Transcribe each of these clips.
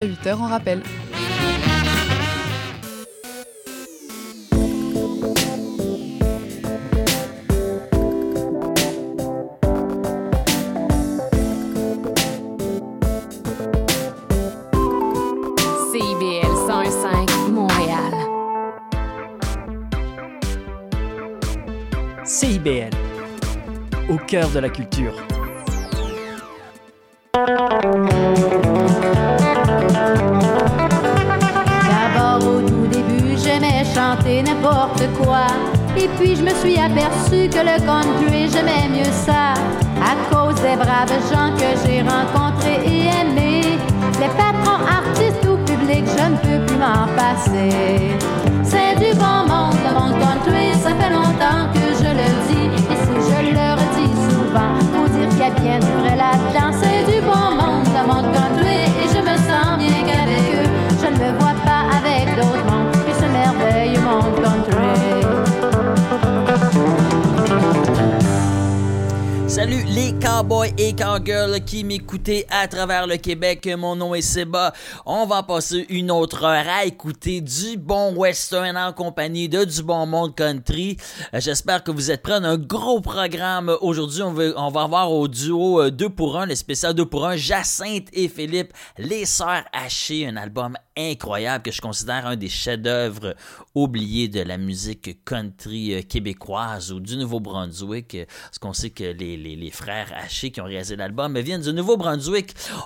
8h en rappel. CIBL 105 Montréal. CIBL, au cœur de la culture. Et puis je me suis aperçu que le country, j'aimais mieux ça. À cause des braves gens que j'ai rencontrés et aimés. Les patrons, artistes ou publics, je ne peux plus m'en passer. C'est du bon monde, monde country, ça fait longtemps que je le dis. Et si je le redis souvent, faut dire qu'il y a bien du vrai là-dedans. C'est du bon monde, monde country, Salut les cowboys et cowgirls qui m'écoutez à travers le Québec. Mon nom est Seba. On va passer une autre heure à écouter du bon western en compagnie de du bon monde country. Euh, J'espère que vous êtes prêts. On a un gros programme aujourd'hui. On va, avoir au duo 2 pour 1, le spécial 2 pour 1, Jacinthe et Philippe, les sœurs hachées, un album incroyable que je considère un des chefs-d'œuvre oubliés de la musique country euh, québécoise ou du Nouveau-Brunswick. euh, Parce qu'on sait que les frères Haché qui ont réalisé l'album viennent du Nouveau-Brunswick.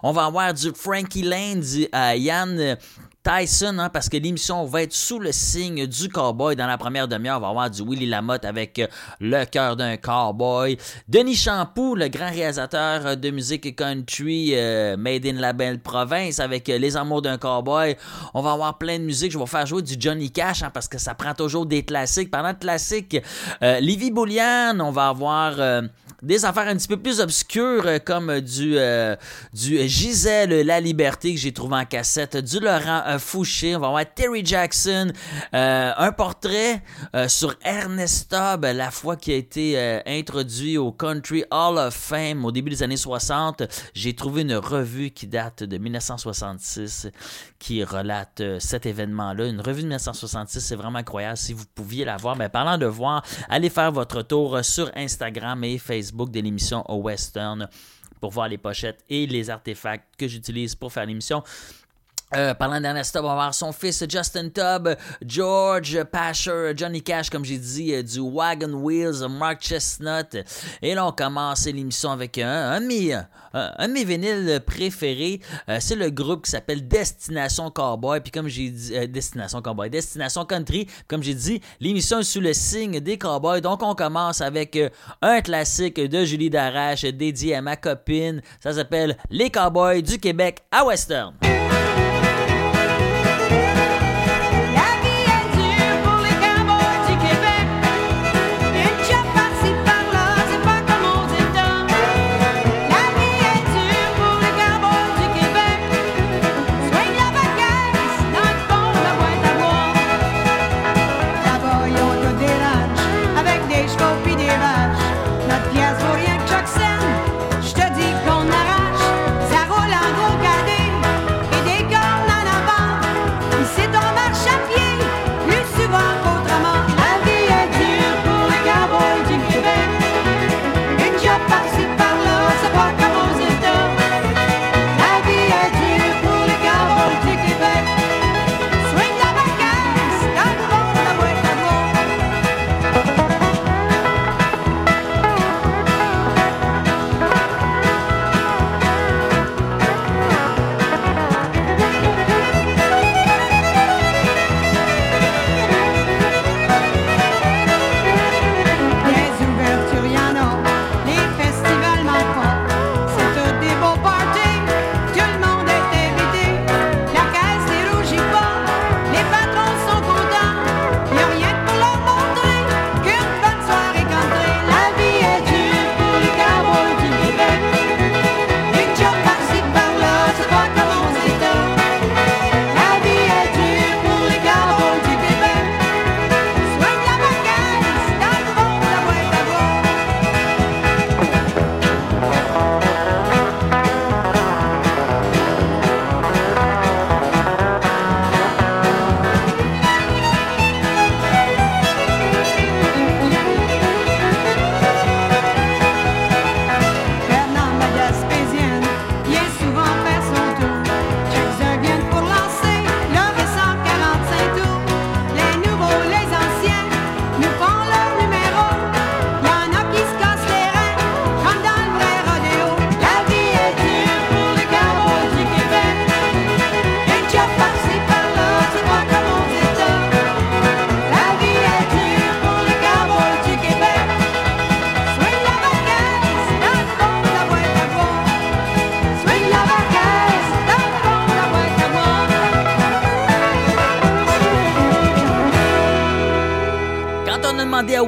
On va avoir du Frankie Lane, du euh, Yann euh, Tyson, hein, parce que l'émission va être sous le signe du cowboy. Dans la première demi-heure, on va avoir du Willy Lamotte avec euh, Le cœur d'un cowboy. Denis Champoux, le grand réalisateur euh, de musique country euh, made in la belle province avec euh, Les amours d'un cowboy. On va avoir plein de musique. Je vais faire jouer du Johnny Cash hein, parce que ça prend toujours des classiques. Parlant de classiques, euh, Livy Boulian, on va avoir... euh, des affaires un petit peu plus obscures euh, comme euh, du, euh, du Gisèle La Liberté que j'ai trouvé en cassette, du Laurent Fouché, on va avoir Terry Jackson, un portrait sur Ernest Tubb, la fois qui a été introduit au Country Hall of Fame au début des années 60. J'ai trouvé une revue qui date de 1966 qui relate cet événement-là. Une revue de 1966, c'est vraiment incroyable. Si vous pouviez la voir, mais parlant de voir, allez faire votre tour sur Instagram et Facebook de l'émission au Western pour voir les pochettes et les artefacts que j'utilise pour faire l'émission. Euh, parlant d'Ernest Tubb, on va voir son fils Justin Tubb, George Pasher, Johnny Cash, comme j'ai dit, euh, du Wagon Wheels, Mark Chestnut. Et là, on commence l'émission avec un, un, de euh, un de mes vinyles. Euh, c'est le groupe qui s'appelle Destination Cowboy. Puis comme j'ai dit, euh, Destination Cowboy, Destination Country. Comme j'ai dit, l'émission est sous le signe des cowboys. Donc, on commence avec un classique de Julie Darache dédié à ma copine. Ça s'appelle Les Cowboys du Québec à Western.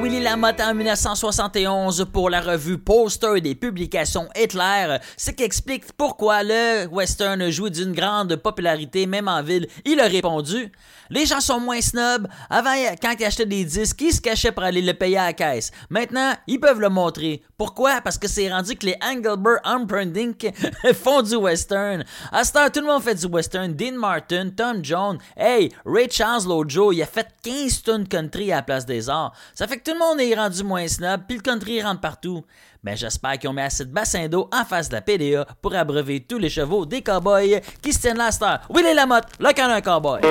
Willy Lamotte en 1971 pour la revue Poster des publications Hitler ce qui explique pourquoi le western joue d'une grande popularité même en ville. Il a répondu Les gens sont moins snobs. Avant, quand ils achetaient des disques, ils se cachaient pour aller le payer à la caisse. Maintenant, ils peuvent le montrer. Pourquoi? Parce que c'est rendu que les Engelbert Humperdinck font du western. À ce temps, tout le monde fait du western. Dean Martin, Tom Jones, hey, Ray Charles Lojo, il a fait 15 tonnes country à la place des arts. Ça fait tout le monde est rendu moins snob, puis le country rentre partout. Ben j'espère qu'ils ont mis assez de bassin d'eau en face de la PDA pour abreuver tous les chevaux des cowboys qui se tiennent là à cette heure. Willy Lamotte, le canon cowboy.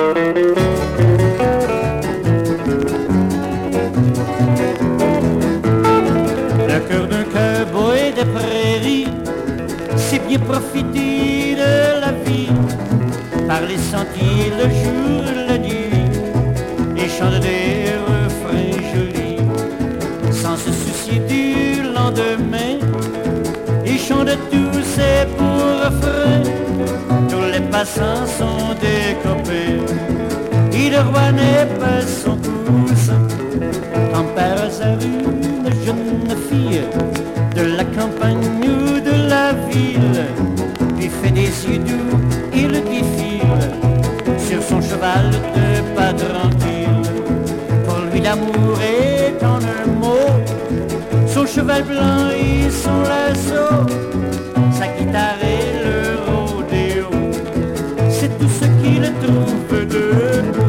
Le cœur d'un cowboy des prairies, c'est bien profiter de la vie, par les sentiers le jour, la nuit, et chante il chante tous beaux refrains, tous les passants sont le roi n'est pas son. Quand par hasard une jeune fille de la campagne ou de la ville lui fait des yeux doux, il défile sur son cheval de pas tranquille. Pour lui l'amour est en un cheval blanc et son lasso, sa guitare et le rodéo, c'est tout ce qu'il trouve de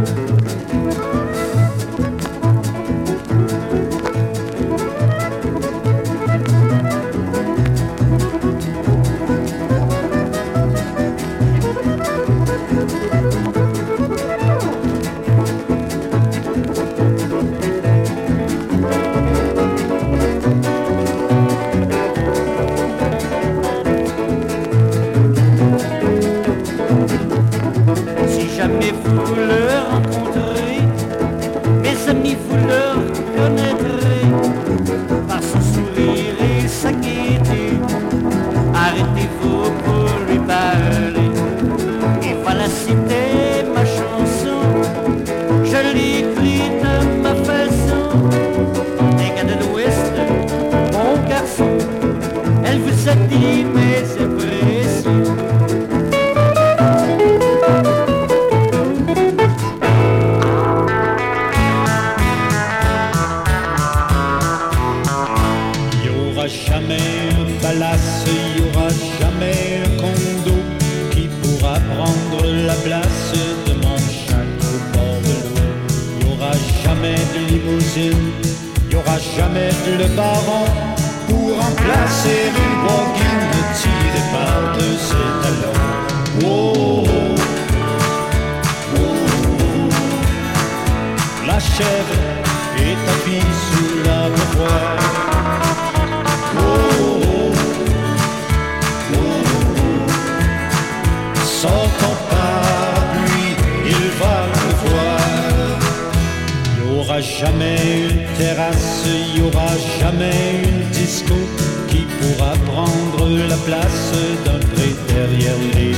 derrière les.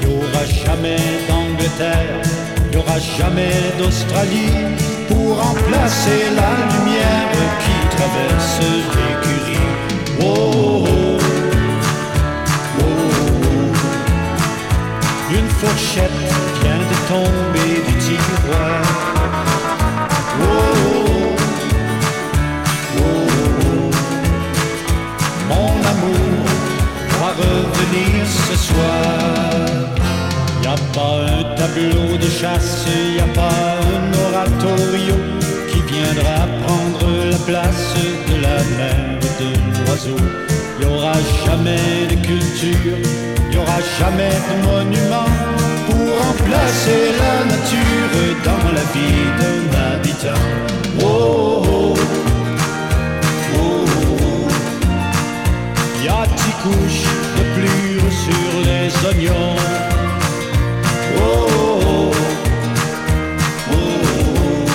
Il n'y aura jamais d'Angleterre, il n'y aura jamais d'Australie pour remplacer la lumière qui traverse l'écurie. Oh, oh, oh, oh. Une fourchette vient de tomber du tiroir. Ce soir. Y a pas un tableau de chasse, y a pas un oratorio qui viendra prendre la place de la mère de l'oiseau. Y aura jamais de culture, y aura jamais de monument pour remplacer la nature dans la vie d'un habitant. Oh, oh, oh, oh d'oignons. Oh, oh, oh. oh, oh.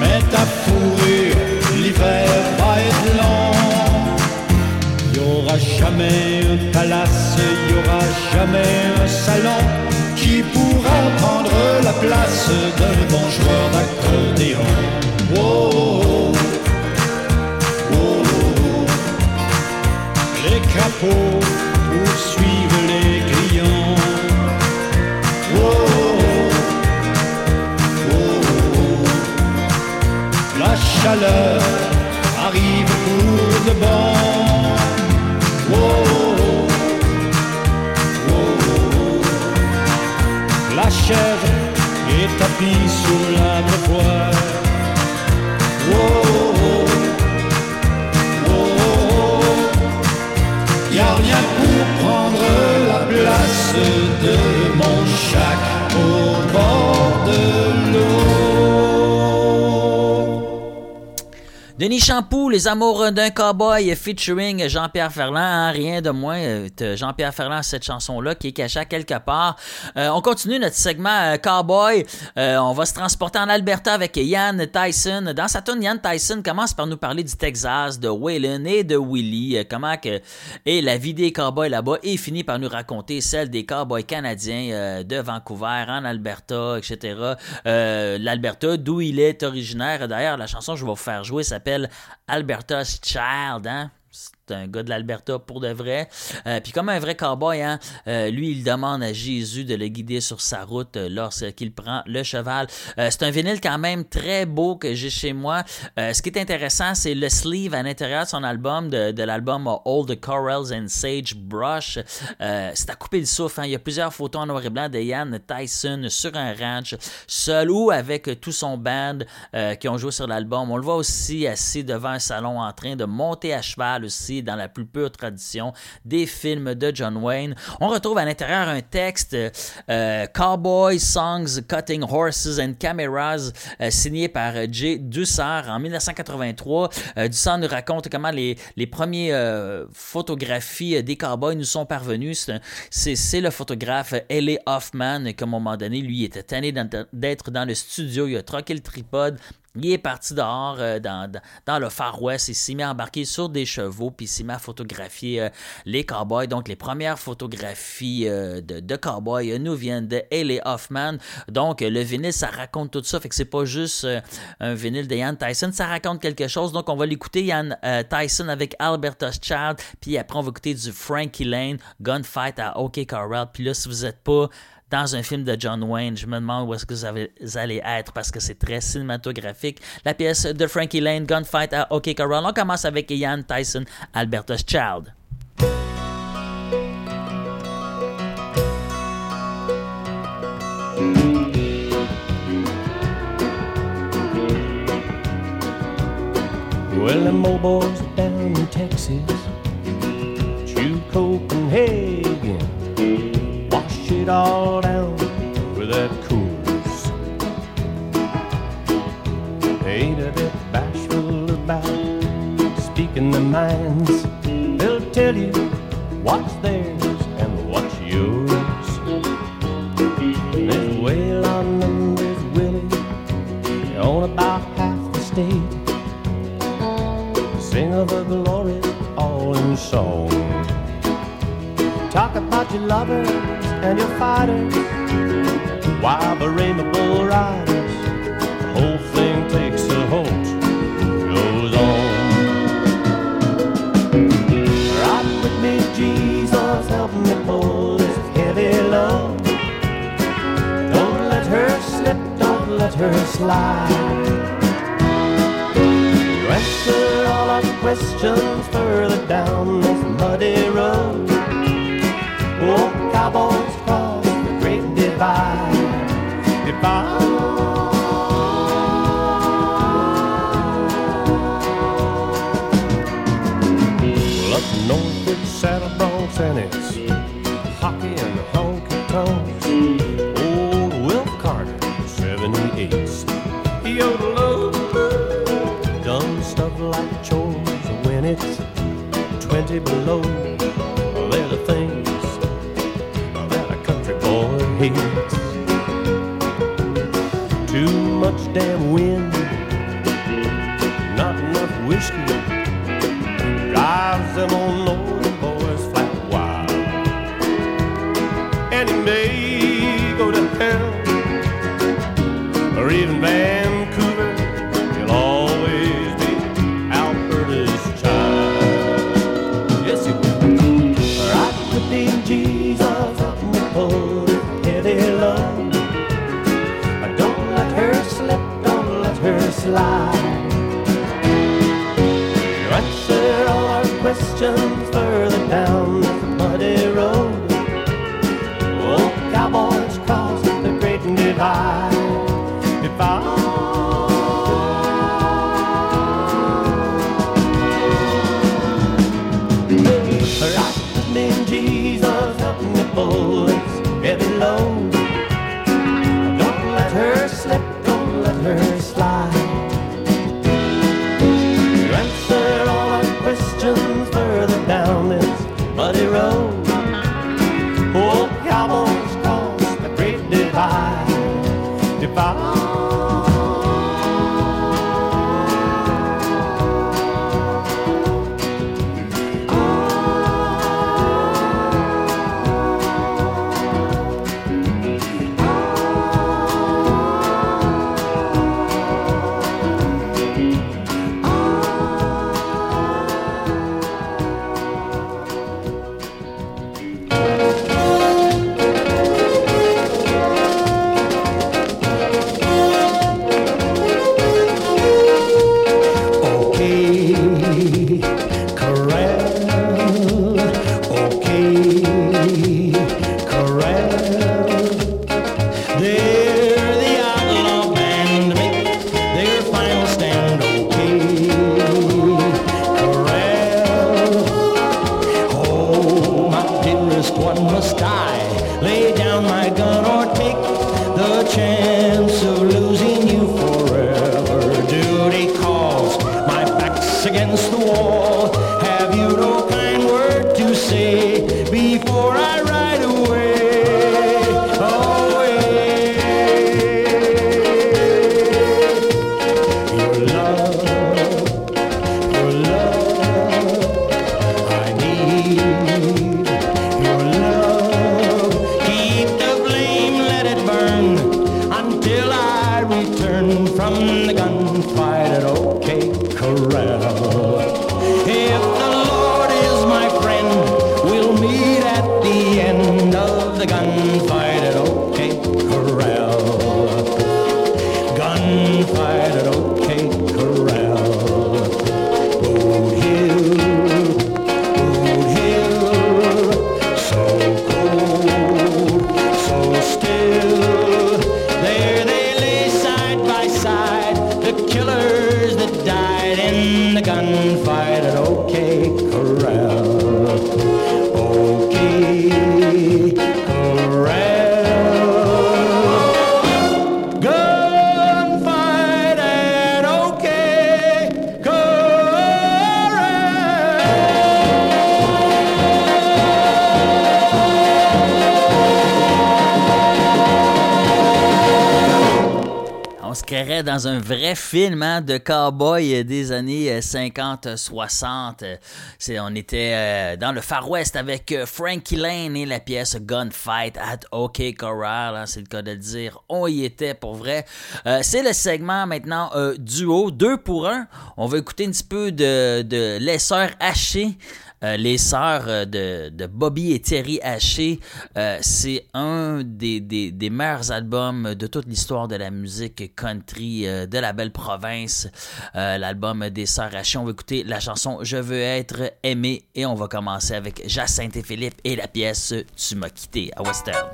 Mais ta fourrure, l'hiver va être long. Y aura jamais un palace, y aura jamais un salon qui pourra prendre la place d'un bon joueur d'accordéon. Oh, oh, oh. Les capots chèvre est tapie sur l'abreuvoir. Oh, Denis Champoux, Les Amours d'un cowboy featuring Jean-Pierre Ferland, hein, rien de moins. euh, Jean-Pierre Ferland, cette chanson-là qui est cachée quelque part. Euh, on continue notre segment euh, cowboy. On va se transporter en Alberta avec Ian Tyson. Dans sa tune, Ian Tyson commence par nous parler du Texas, de Waylon et de Willie. comment que est la vie des cowboys là-bas et finit par nous raconter celle des cowboys canadiens de Vancouver, en Alberta, etc. L'Alberta, d'où il est originaire. D'ailleurs, la chanson que je vais vous faire jouer s'appelle Alberta's Child. Hein? Un gars de l'Alberta pour de vrai. Euh, Puis comme un vrai cowboy, hein, euh, lui, il demande à Jésus de le guider sur sa route euh, lorsqu'il prend le cheval. C'est un vinyle quand même très beau que j'ai chez moi. Ce qui est intéressant, c'est le sleeve à l'intérieur de son album, de, l'album All the Corals and Sagebrush. Euh, c'est à couper le souffle. hein. Il y a plusieurs photos en noir et blanc de Ian Tyson sur un ranch, seul ou avec tout son band qui ont joué sur l'album. On le voit aussi assis devant un salon en train de monter à cheval aussi dans la plus pure tradition des films de John Wayne. On retrouve à l'intérieur un texte euh, Cowboy Songs Cutting Horses and Cameras euh, signé par euh, Jay Dussard en 1983. Euh, Dussard nous raconte comment les, les premières euh, photographies euh, des cowboys nous sont parvenues. C'est le photographe L.A. Hoffman qui, à un moment donné, lui, était tanné d'être dans le studio. Il a troqué le tripode. Il est parti dehors euh, dans, le Far West. Il s'est mis à embarquer sur des chevaux, puis il s'est mis à photographier euh, les cowboys. Donc, les premières photographies euh, de, cowboys nous viennent de Haley Hoffman. Donc, le vinyle, ça raconte tout ça. Fait que c'est pas juste un vinyle de Ian Tyson, ça raconte quelque chose. Donc, on va l'écouter, Ian Tyson, avec Alberta's Child. Puis après, on va écouter du Frankie Lane, Gunfight à OK Corral. Puis là, si vous êtes pas dans un film de John Wayne. Je me demande où est-ce que vous, allez être parce que c'est très cinématographique. La pièce de Frankie Lane, Gunfight à OK Corral. On commence avec Ian Tyson, Alberta's Child. All down with that Coors. They ain't a bit bashful about speaking their minds. They'll tell you what's theirs and what's yours. There's Waylon and there's Willie, own about half the state sing of her glory all in song. Talk about your lovers and your fighters, while the rainbow riders, the whole thing takes a halt, goes on. Ride with me, Jesus, help me pull this heavy load. Don't let her slip, don't let her slide. You answer all our questions further down this muddy road. Oh, cowboys great divide. Divide. Well, up north it's Saddle Bronx and it's hockey and honky tonks. Old Will Carter, 78s. Yodel done stuff like chores when it's 20 below. Damn wind, un vrai film hein, de cowboy des années euh, 50-60. Euh, On était euh, dans le Far West avec euh, Frankie Lane et la pièce Gunfight at OK Corral. hein, c'est le cas de le dire. On y était pour vrai. C'est le segment maintenant euh, duo, deux pour un. On va écouter un petit peu de, de Les Sœurs Hachées. Euh, les sœurs euh, de, Bobby et Thierry Haché, euh, c'est un des, meilleurs albums de toute l'histoire de la musique country de la belle province. L'album des sœurs Haché. On va écouter la chanson Je veux être aimé et on va commencer avec Jacinthe et Philippe et la pièce Tu m'as quitté à Western.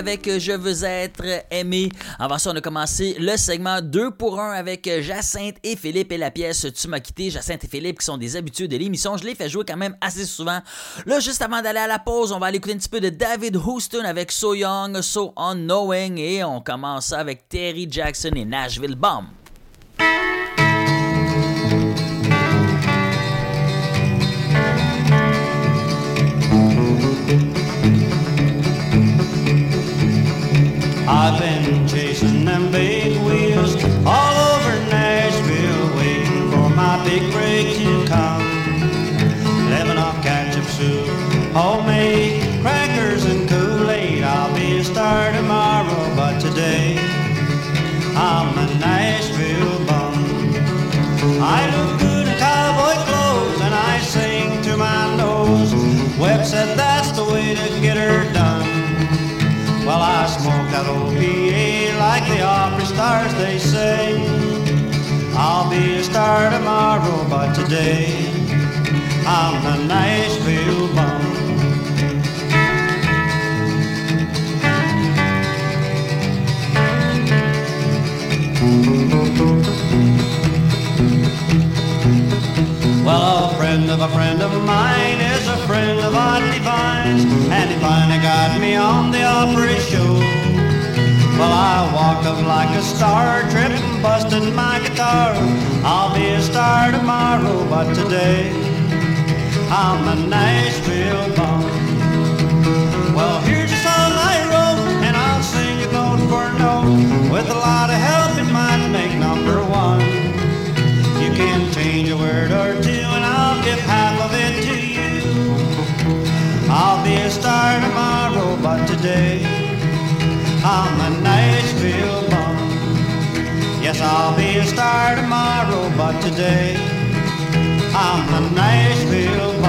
Avec euh, Je veux être aimé. Avant ça, on a commencé le segment 2 pour 1 avec euh, Jacinthe et Philippe et la pièce Tu m'as quitté. Jacinthe et Philippe qui sont des habitués de l'émission. Je les fais jouer quand même assez souvent. Là, juste avant d'aller à la pause, on va aller écouter un petit peu de David Houston avec So Young, So Unknowing et on commence avec Terry Jackson et Nashville Bomb. Amen. Star tomorrow, but today I'm a Nashville bum. Well, a friend of a friend of mine is a friend of Odd Divines, and he finally got me on the Opry show. Well, I walked up like a star, tripping, busting my guitar. I'll be a star tomorrow, but today I'm a Nashville bum. Well, here's a song I wrote, and I'll sing it note for note. With a lot of help, it might make number one. You can change a word or two, and I'll give half of it to you. I'll be a star tomorrow, but today I'm a Nashville bum. Yes, I'll be a star tomorrow, but today I'm a Nashville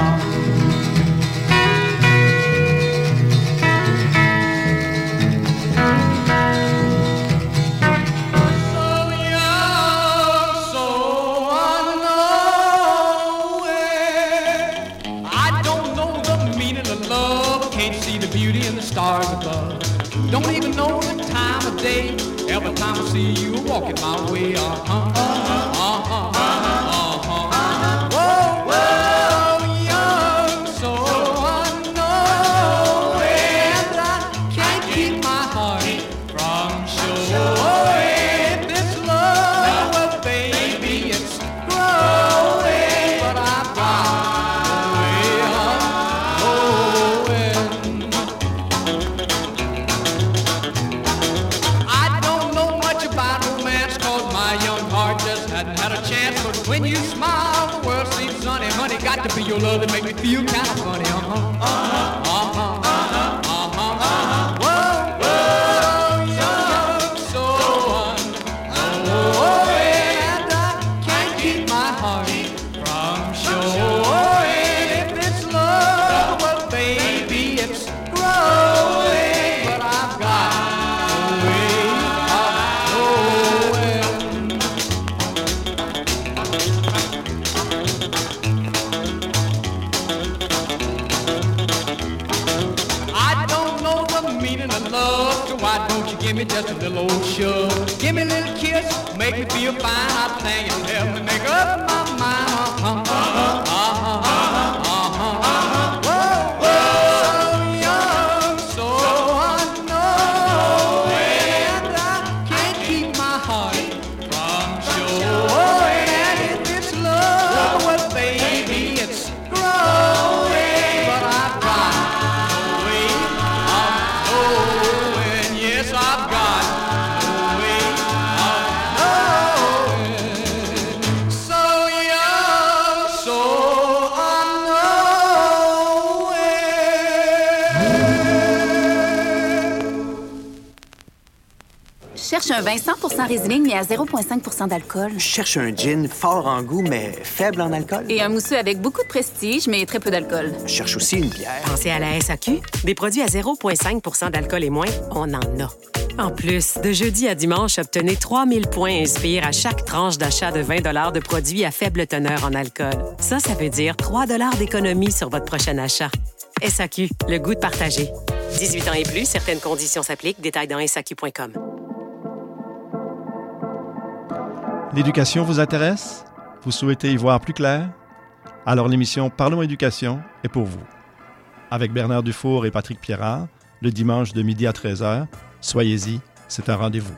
time I see you walking my way, uh-huh, Cherche un vin 100% Riesling mais à 0,5% d'alcool. Je cherche un gin fort en goût, mais faible en alcool. Et un mousseux avec beaucoup de prestige mais très peu d'alcool. Je cherche aussi une bière. Pensez à la SAQ. Des produits à 0,5% d'alcool et moins, on en a. En plus, de jeudi à dimanche, obtenez 3000 points Inspire à chaque tranche d'achat de 20 de produits à faible teneur en alcool. Ça, ça veut dire 3 d'économie sur votre prochain achat. SAQ, le goût de partager. 18 ans et plus, certaines conditions s'appliquent. Détails dans SAQ.com. L'éducation vous intéresse? Vous souhaitez y voir plus clair? Alors l'émission Parlons éducation est pour vous. Avec Bernard Dufour et Patrick Pierrard, le dimanche de midi à 13h, soyez-y, c'est un rendez-vous.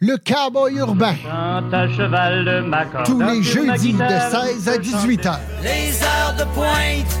Le cowboy urbain. à cheval de ma corde, Tous les jeudis de guitare, 16 à 18 heures. Les heures de pointe,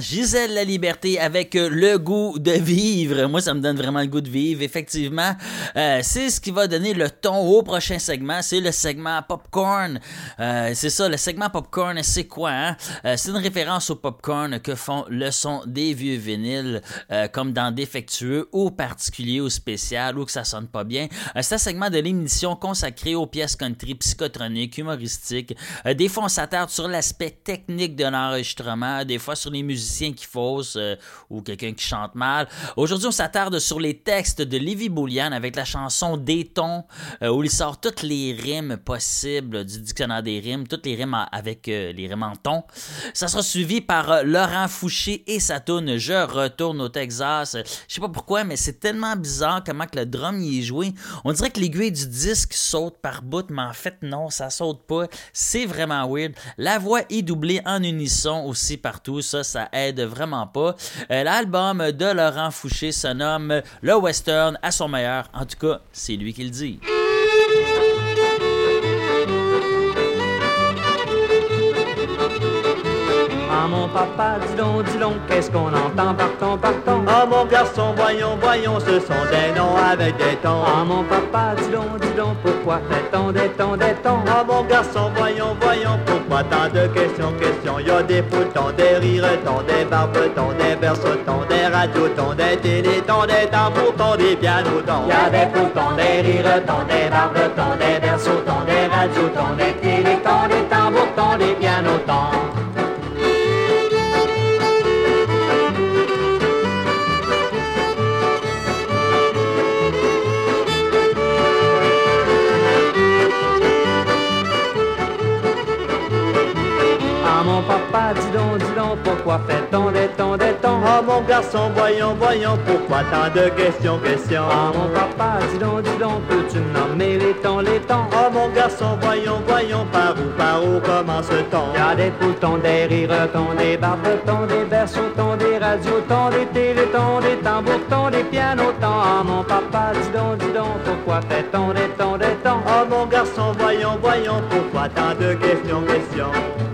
Gisèle La Liberté avec euh, le goût de vivre. Moi, ça me donne vraiment le goût de vivre. Effectivement, euh, c'est ce qui va donner le ton au prochain segment. C'est le segment Popcorn. Euh, c'est ça, le segment Popcorn, c'est quoi? Hein? C'est une référence au popcorn que font le son des vieux vinyles, comme dans Défectueux ou particulier ou spécial ou que ça sonne pas bien. C'est un segment de l'émission consacré aux pièces country psychotroniques, humoristiques, des fois on s'attarde sur l'aspect technique de l'enregistrement, des fois sur les musiciens qui faussent euh, ou quelqu'un qui chante mal. Aujourd'hui, on s'attarde sur les textes de Livy Boulian avec la chanson Des tons, euh, où il sort toutes les rimes possibles du dictionnaire des rimes, toutes les rimes avec euh, les rimes en ton. Ça sera suivi par Laurent Fouché et sa tune Je retourne au Texas. Je sais pas pourquoi, mais c'est tellement bizarre comment que le drum y est joué. On dirait que l'aiguille du disque saute par bout, mais en fait, non, ça saute pas. C'est vraiment weird. La voix est doublée en unisson aussi partout. Ça, ça aide vraiment pas. Euh, L'album de Laurent Fouché se nomme Le Western à son meilleur. En tout cas, c'est lui qui le dit. Ah mon papa, dis donc, dis donc, qu'est-ce qu'on entend partons, partons Ah mon garçon, voyons, voyons, ce sont des noms avec des tons. Ah mon papa, dis donc, dis donc, pourquoi fait-on des tons, des tons Ah mon garçon, voyons, voyons, pourquoi tant de questions, questions Y a des foutons, des rires-tons, des barbetons, des berceaux-tons, des radiotons, des télétons, des tambours-tons, des pianotons. Y a des foutons, des rires-tons, des barbetons, des berceaux-tons, des radiotons, des télétons, des tambours-tons, des pianotons. Papa, dis donc, dis donc, pourquoi fait-on des tons, des tons Ah mon garçon, voyons, voyons, pourquoi tant de questions, questions? Ah mon papa, dis donc, dis donc, peux-tu me nommer les tons, les tons Ah mon garçon, voyons, voyons, par où, par où commence-t-on? Y a des foutons, des rires-tons, des barbetons, des berceaux-tons, des radiotons, des télétons, des tambours-tons, des pianotons. Ah mon papa, dis donc, dis donc, pourquoi fait-on des tons, des tons Ah mon garçon, voyons, voyons, pourquoi tant de questions, questions?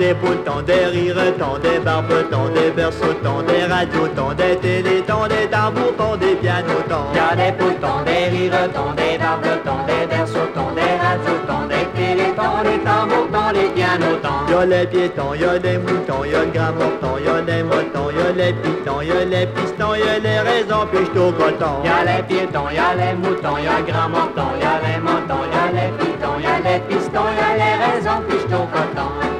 Des boutons, des rires-tons, des barbetons, des berceaux-tons, des radiotons, des télétons, des tambours-tons, des pianotons. Y a des foutons, des rires-tons, des barbetons, des berceaux-tons, des radiotons, des télétons, des tambours-tons, des pianotons. Y a les piétons, y a les moutons, y a le gramophone, y a les motons, y a les pitons, y a les pistons, y a les raisons, puis au coton. Y a les piétons, y a les moutons, y a le grand menton, y a les montons, y a les pitons, y a les pistons, y a les raisons, puis au coton.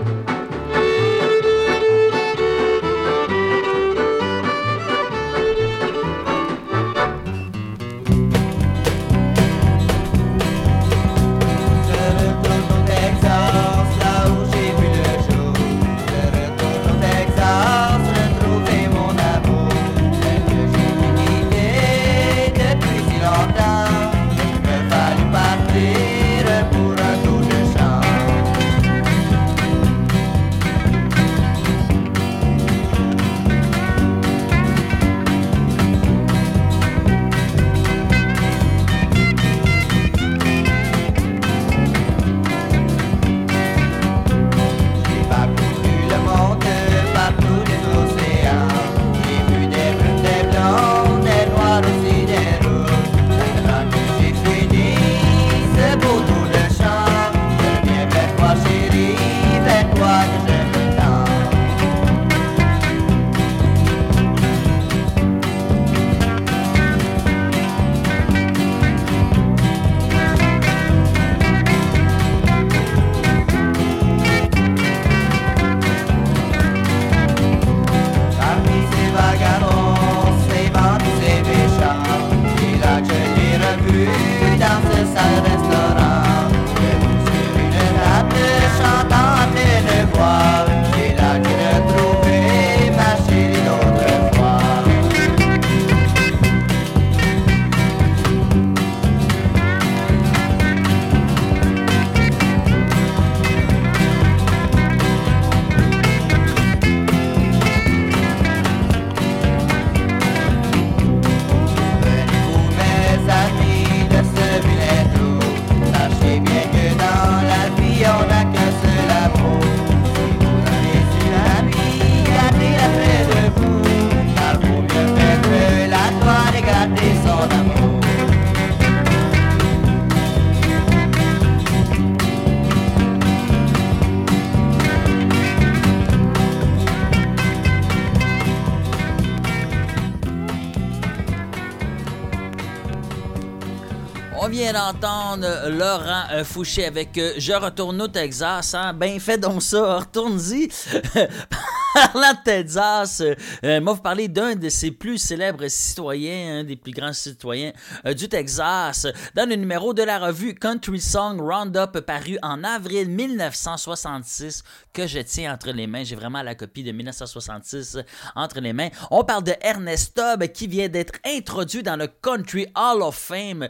Laurent euh, Fouché avec euh, Je retourne au Texas. Hein? Ben, fais donc ça, retourne-y. Parlant de Texas, euh, moi, vous parler d'un de ses plus célèbres citoyens, un des plus grands citoyens euh, du Texas, dans le numéro de la revue Country Song Roundup paru en avril 1966 que je tiens entre les mains. J'ai vraiment la copie de 1966 entre les mains. On parle de Ernest Tubb qui vient d'être introduit dans le Country Hall of Fame.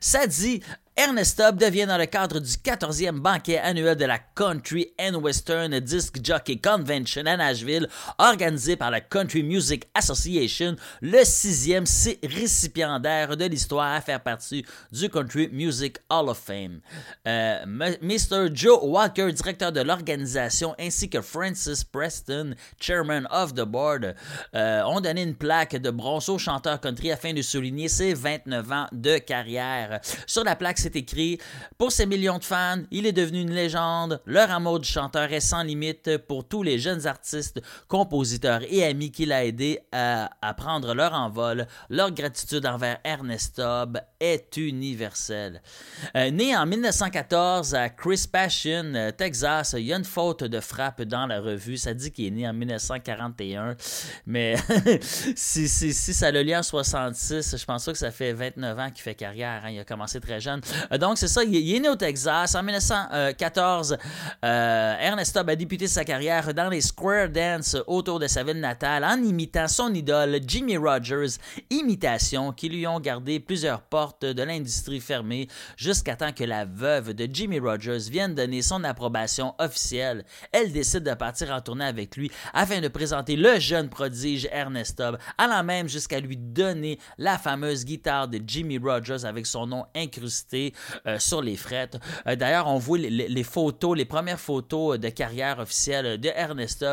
Ça dit, Ernest Tubb devient dans le cadre du 14e banquet annuel de la Country and Western Disc Jockey Convention à Nashville, organisé par la Country Music Association, le sixième si- récipiendaire de l'histoire à faire partie du Country Music Hall of Fame. Euh, Mr. Joe Walker, directeur de l'organisation, ainsi que Francis Preston, chairman of the board, euh, ont donné une plaque de bronze au chanteur country afin de souligner ses 29 ans de carrière. Sur la plaque, c'est écrit Pour ses millions de fans, il est devenu une légende. Leur amour du chanteur est sans limite pour tous les jeunes artistes, compositeurs et amis qu'il a aidés à, à prendre leur envol. Leur gratitude envers Ernest Tubb est universelle. Euh, né en 1914 à Chris Passion, Texas, il y a une faute de frappe dans la revue. Ça dit qu'il est né en 1941, mais si, si, si ça le lit en 66, je pense que ça fait 29 ans qu'il fait carrière. hein. Il a commencé très jeune. Euh, donc, c'est ça, il, est- né au Texas. En 1914, euh, Ernest a débuté sa carrière dans les square dance autour de sa ville natale en imitant son idole Jimmy Rogers, imitation qui lui ont gardé plusieurs portes de l'industrie fermée jusqu'à temps que la veuve de Jimmy Rogers vienne donner son approbation officielle. Elle décide de partir en tournée avec lui afin de présenter le jeune prodige Ernest allant même jusqu'à lui donner la fameuse guitare de Jimmy Rogers avec son nom incrusté euh, sur les frettes. Euh, D'ailleurs, on voit les, photos, les premières photos de carrière officielle de Ernest.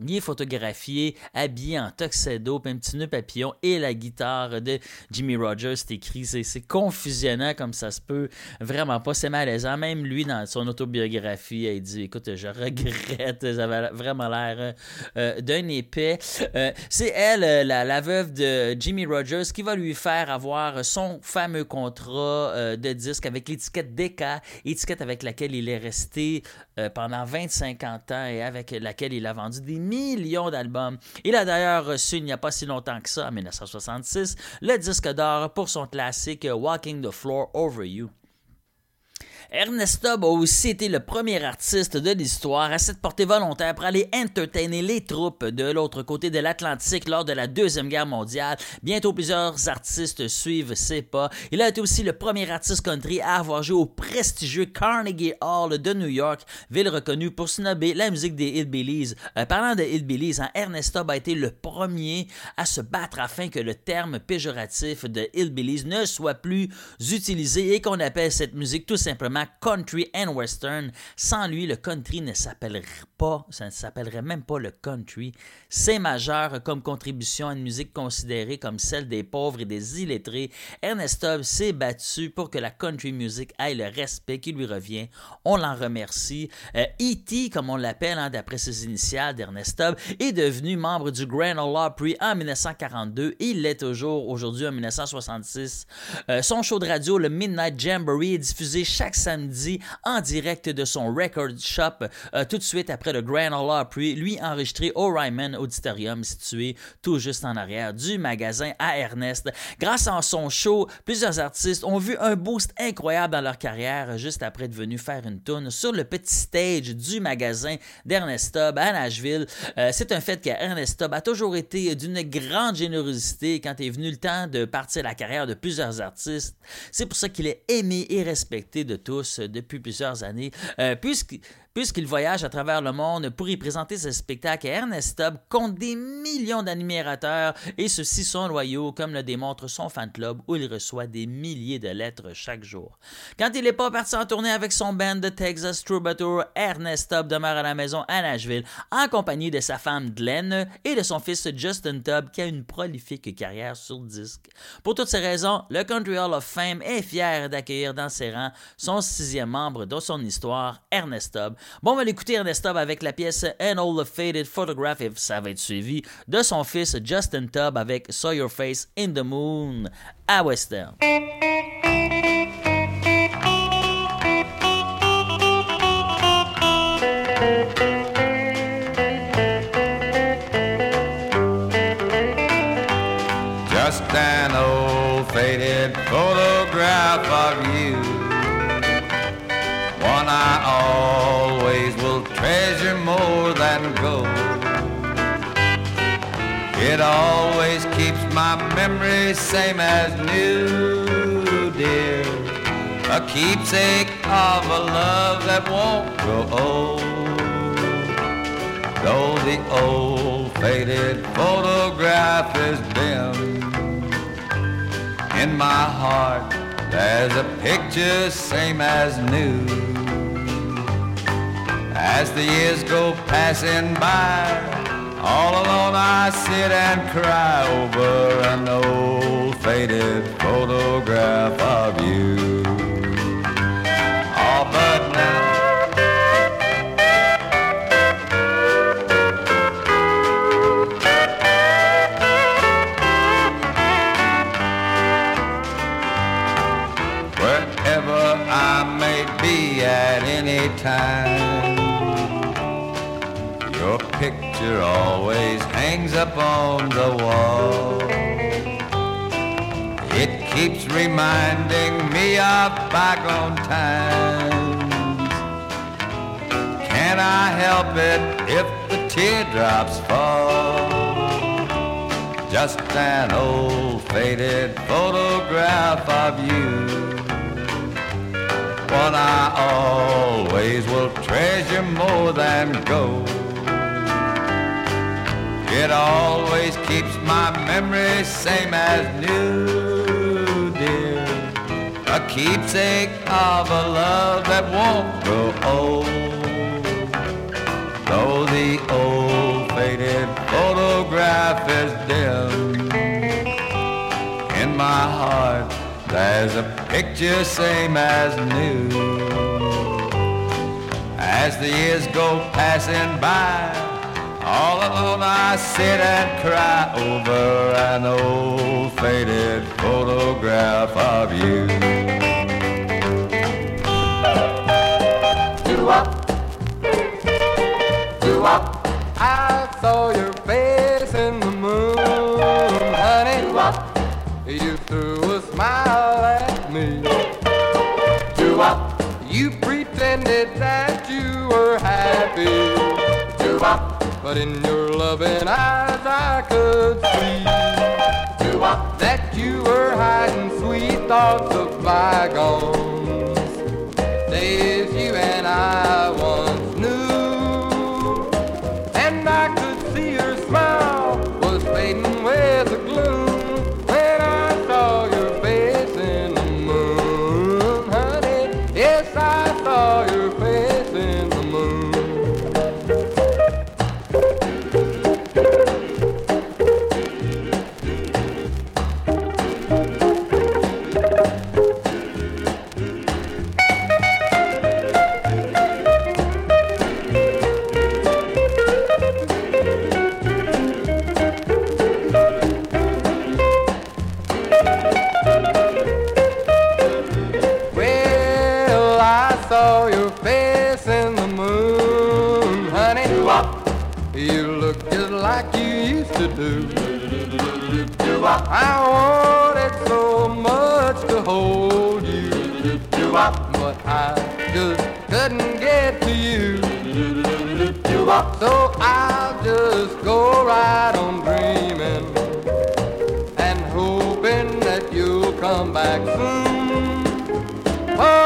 Il est photographié, habillé en tuxedo, puis un petit nœud papillon et la guitare de Jimmy Rogers. C'est écrit, c'est confusionnant comme ça se peut. Vraiment pas, c'est malaisant. Même lui, dans son autobiographie, il dit Écoute, je regrette, j'avais vraiment l'air euh, d'un épais. C'est elle, la, veuve de Jimmy Rogers, qui va lui faire avoir son fameux contrat de avec l'étiquette Decca, étiquette avec laquelle il est resté euh, pendant 25 ans et avec laquelle il a vendu des millions d'albums. Il a d'ailleurs reçu il n'y a pas si longtemps que ça, en 1966, le disque d'or pour son classique Walking the Floor Over You. Ernest Tubb a aussi été le premier artiste de l'histoire à s'être porté volontaire pour aller entertainer les troupes de l'autre côté de l'Atlantique lors de la Deuxième Guerre mondiale. Bientôt plusieurs artistes suivent ses pas. Il a été aussi le premier artiste country à avoir joué au prestigieux Carnegie Hall de New York, ville reconnue pour snobber la musique des Hillbillies. Euh, parlant de Hillbillies, hein, Ernest Tubb a été le premier à se battre afin que le terme péjoratif de Hillbillies ne soit plus utilisé et qu'on appelle cette musique tout simplement country and western. Sans lui, le country ne s'appellerait pas, ça ne s'appellerait même pas le country. C'est majeur comme contribution à une musique considérée comme celle des pauvres et des illettrés. Ernest Tubb s'est battu pour que la country music ait le respect qui lui revient. On l'en remercie. Euh, E.T., comme on l'appelle hein, d'après ses initiales d'Ernest Tubb, est devenu membre du Grand Ole Opry en 1942 et il l'est toujours aujourd'hui en 1966. Euh, son show de radio, le Midnight Jamboree, est diffusé chaque samedi en direct de son record shop euh, tout de suite après le Grand Ole Opry, lui enregistré au Ryman Auditorium situé tout juste en arrière du magasin à Ernest. Grâce à son show, plusieurs artistes ont vu un boost incroyable dans leur carrière juste après être venus faire une tourne sur le petit stage du magasin d'Ernest Tubb à Nashville. Euh, c'est un fait qu'Ernest Tubb a toujours été d'une grande générosité quand est venu le temps de partir la carrière de plusieurs artistes. C'est pour ça qu'il est aimé et respecté de tous depuis plusieurs années, euh, puisque puisqu'il voyage à travers le monde pour y présenter ses spectacles. Ernest Tubb compte des millions d'admirateurs et ceux-ci sont loyaux, comme le démontre son fan club où il reçoit des milliers de lettres chaque jour. Quand il n'est pas parti en tournée avec son band de Texas Troubadour, Ernest Tubb demeure à la maison à Nashville en compagnie de sa femme Glenn et de son fils Justin Tubb qui a une prolifique carrière sur disque. Pour toutes ces raisons, le Country Hall of Fame est fier d'accueillir dans ses rangs son sixième membre de son histoire, Ernest Tubb. Bon, on va l'écouter Ernest Tubb avec la pièce An All the Faded Photograph et ça va être suivi de son fils Justin Tubb avec Saw Your Face in the Moon à Western. More than gold. It always keeps my memory same as new, dear. A keepsake of a love that won't grow old. Though the old faded photograph is dim, in my heart there's a picture same as new. As the years go passing by, all alone I sit and cry over an old faded photograph of you. Oh, but now wherever I may be at any time. Always hangs up on the wall. It keeps reminding me of bygone times. Can I help it if the teardrops fall? Just an old faded photograph of you one I always will treasure more than gold. It always keeps my memory same as new, dear. A keepsake of a love that won't grow old. Though the old faded photograph is dim, in my heart there's a picture same as new. As the years go passing by, all alone I sit and cry over an old faded photograph of you. I saw your face in the moon, honey. You threw a smile at me. You pretended that you were happy. Doo-wop. But in your loving eyes I could see that you were hiding sweet thoughts of bygones. Do. I wanted so much to hold you, but I just couldn't get to you. So I'll just go right on dreaming and hoping that you'll come back soon. For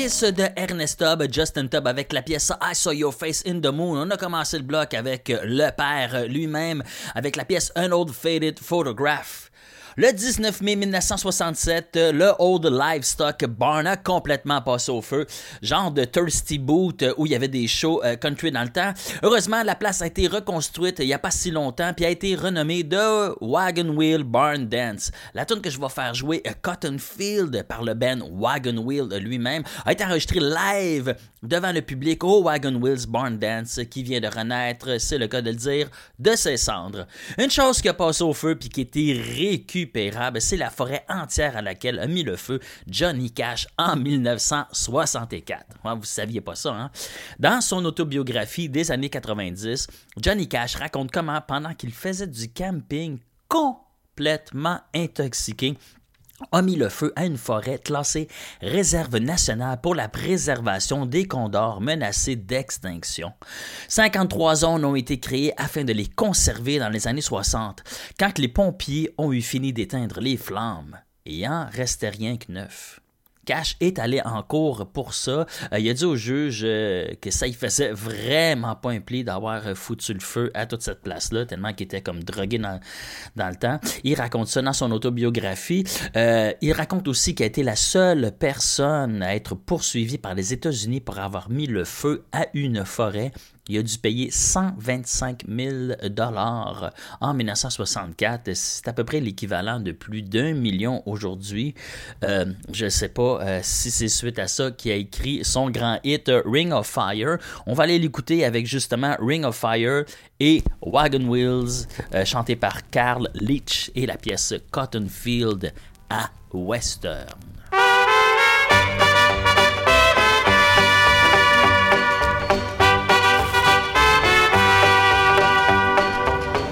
fils de Ernest Tubb, Justin Tubb, avec la pièce I Saw Your Face in the Moon. On a commencé le bloc avec le père lui-même, avec la pièce An Old Faded Photograph. Le 19 mai 1967, euh, le Old Livestock Barn a complètement passé au feu. Genre de Thirsty Boot où il y avait des shows euh, country dans le temps. Heureusement, la place a été reconstruite il n'y a pas si longtemps puis a été renommée The Wagon Wheel Barn Dance. La tune que je vais faire jouer, euh, Cotton Field, par le band Wagon Wheel lui-même, a été enregistrée live devant le public au Wagon Wheels Barn Dance qui vient de renaître, c'est le cas de le dire, de ses cendres. Une chose qui a passé au feu puis qui était c'est la forêt entière à laquelle a mis le feu Johnny Cash en 1964. Ouais, vous saviez pas ça, hein? Dans son autobiographie des années 90, Johnny Cash raconte comment, pendant qu'il faisait du camping complètement intoxiqué, a mis le feu à une forêt classée réserve nationale pour la préservation des condors menacés d'extinction. 53 zones ont été créées afin de les conserver dans les années 60, quand les pompiers ont eu fini d'éteindre les flammes. Il en restait rien que neuf. Cash est allé en cours pour ça. Euh, il a dit au juge euh, que ça il faisait vraiment pas un pli d'avoir euh, foutu le feu à toute cette place-là, tellement qu'il était comme drogué dans, dans le temps. Il raconte ça dans son autobiographie. Il raconte aussi qu'il a été la seule personne à être poursuivie par les États-Unis pour avoir mis le feu à une forêt. Il a dû payer 125 000 dollars en 1964. C'est à peu près l'équivalent de plus d'un million aujourd'hui. Euh, je ne sais pas euh, si c'est suite à ça qu'il a écrit son grand hit euh, Ring of Fire. On va aller l'écouter avec justement Ring of Fire et Wagon Wheels, chanté par Carl Leach et la pièce Cotton Field à Western.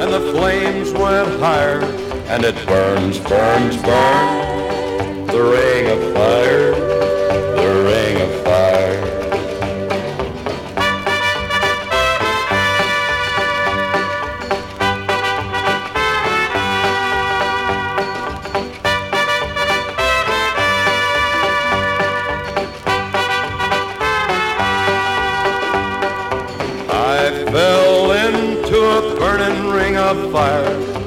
and the flames went higher. And it burns, burns, burns. The ring of fire,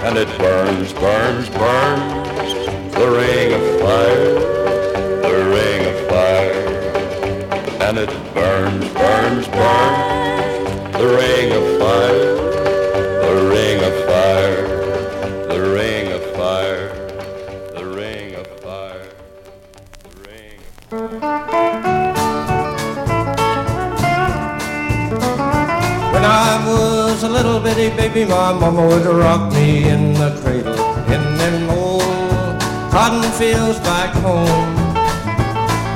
And it burns, burns, burns. The ring of fire, the ring of fire. And it burns, burns, burns. The ring of fire, a bitty baby, my mama would rock me in the cradle in them old cotton fields back home.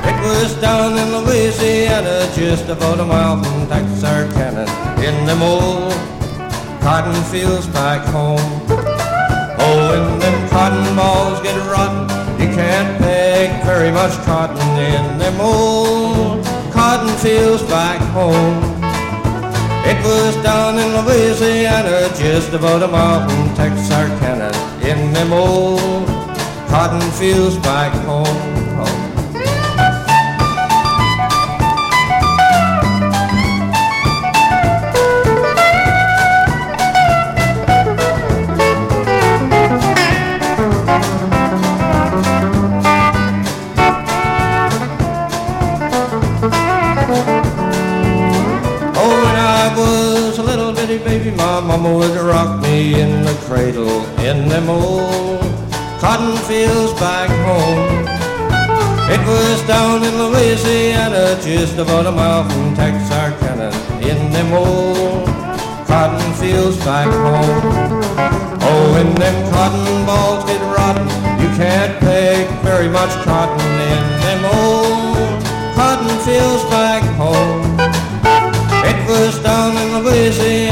It was down in Louisiana, just above the mile from Texarkana, in them old cotton fields back home. Oh, when them cotton balls get rotten, you can't pick very much cotton in them old cotton fields back home. It was down in Louisiana, just about a mile from Texarkana, in them old cotton fields back home. Mama would rock me in the cradle in them old cotton fields back home. It was down in Louisiana, just about a mile from Texarkana, in them old cotton fields back home. Oh, when them cotton balls get rotten, you can't pick very much cotton in them old cotton fields back home. It was down in Louisiana,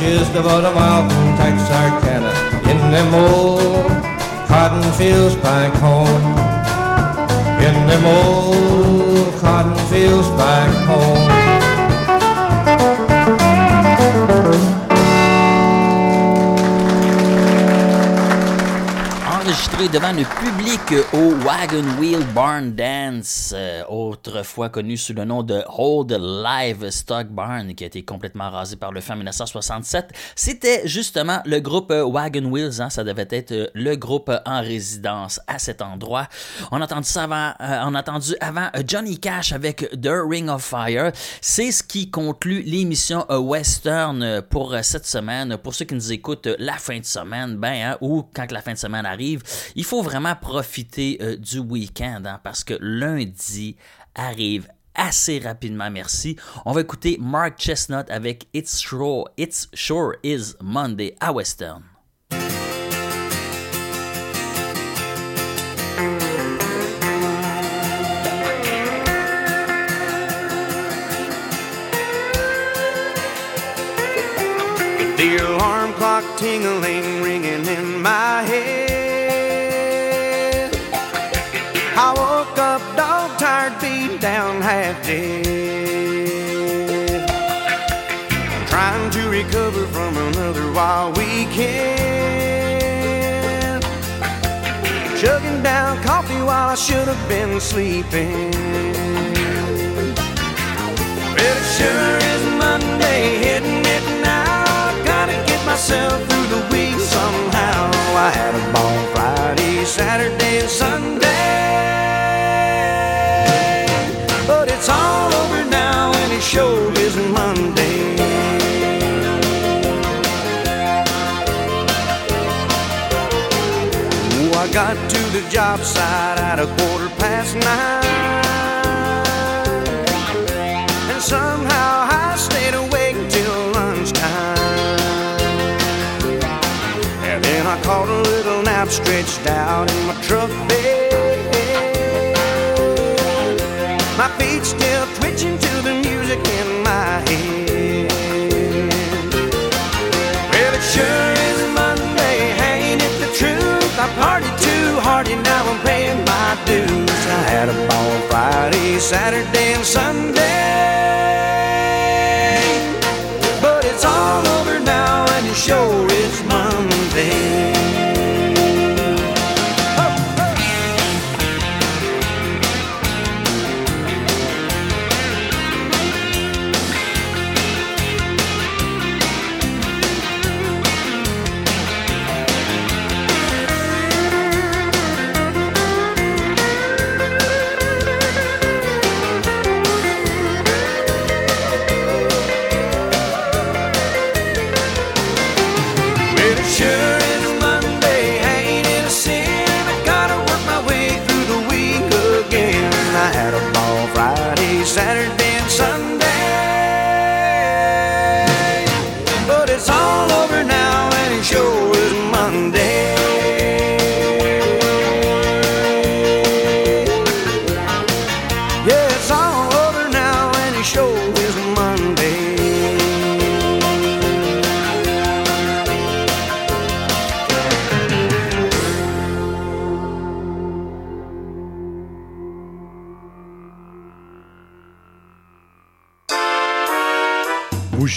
just about a mile from Texarkana, in them old cotton fields back home. In them old cotton fields back home. enregistré devant le public au Wagon Wheel Barn Dance, euh, autrefois connu sous le nom de Hold Livestock Barn, qui a été complètement rasé par le feu en 1967. C'était justement le groupe euh, Wagon Wheels, hein, ça devait être euh, le groupe en résidence à cet endroit. On a entendu ça avant, euh, on a entendu avant Johnny Cash avec The Ring of Fire. C'est ce qui conclut l'émission Western pour cette semaine. Pour ceux qui nous écoutent la fin de semaine, ben, hein, ou quand la fin de semaine arrive, il faut vraiment profiter euh, du week-end hein, parce que lundi arrive assez rapidement, merci. On va écouter Mark Chestnut avec It's Sure, It's Sure Is Monday à Western. Down, half dead. Trying to recover from another wild weekend. Chugging down coffee while I should have been sleeping. Well, it sure is Monday, hitting it now. Gotta get myself through the week somehow. I had a ball Friday, Saturday, and Sunday. It's all over now, and it sure is Monday. Oh, I got to the job site at a quarter past nine. And somehow I stayed awake till lunchtime. And then I caught a little nap stretched out in my truck bed. Still twitching to the music in my head. Well, it sure is Monday, ain't it the truth? I partied too hard and now I'm paying my dues. I had a ball Friday, Saturday, and Sunday.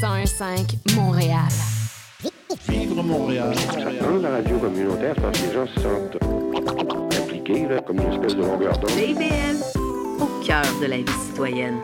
101.5 Montréal. Vivre Montréal. Dans la radio communautaire, parce que les gens se sentent impliqués, là, comme une espèce de longueur d'onde. Au cœur de la vie citoyenne.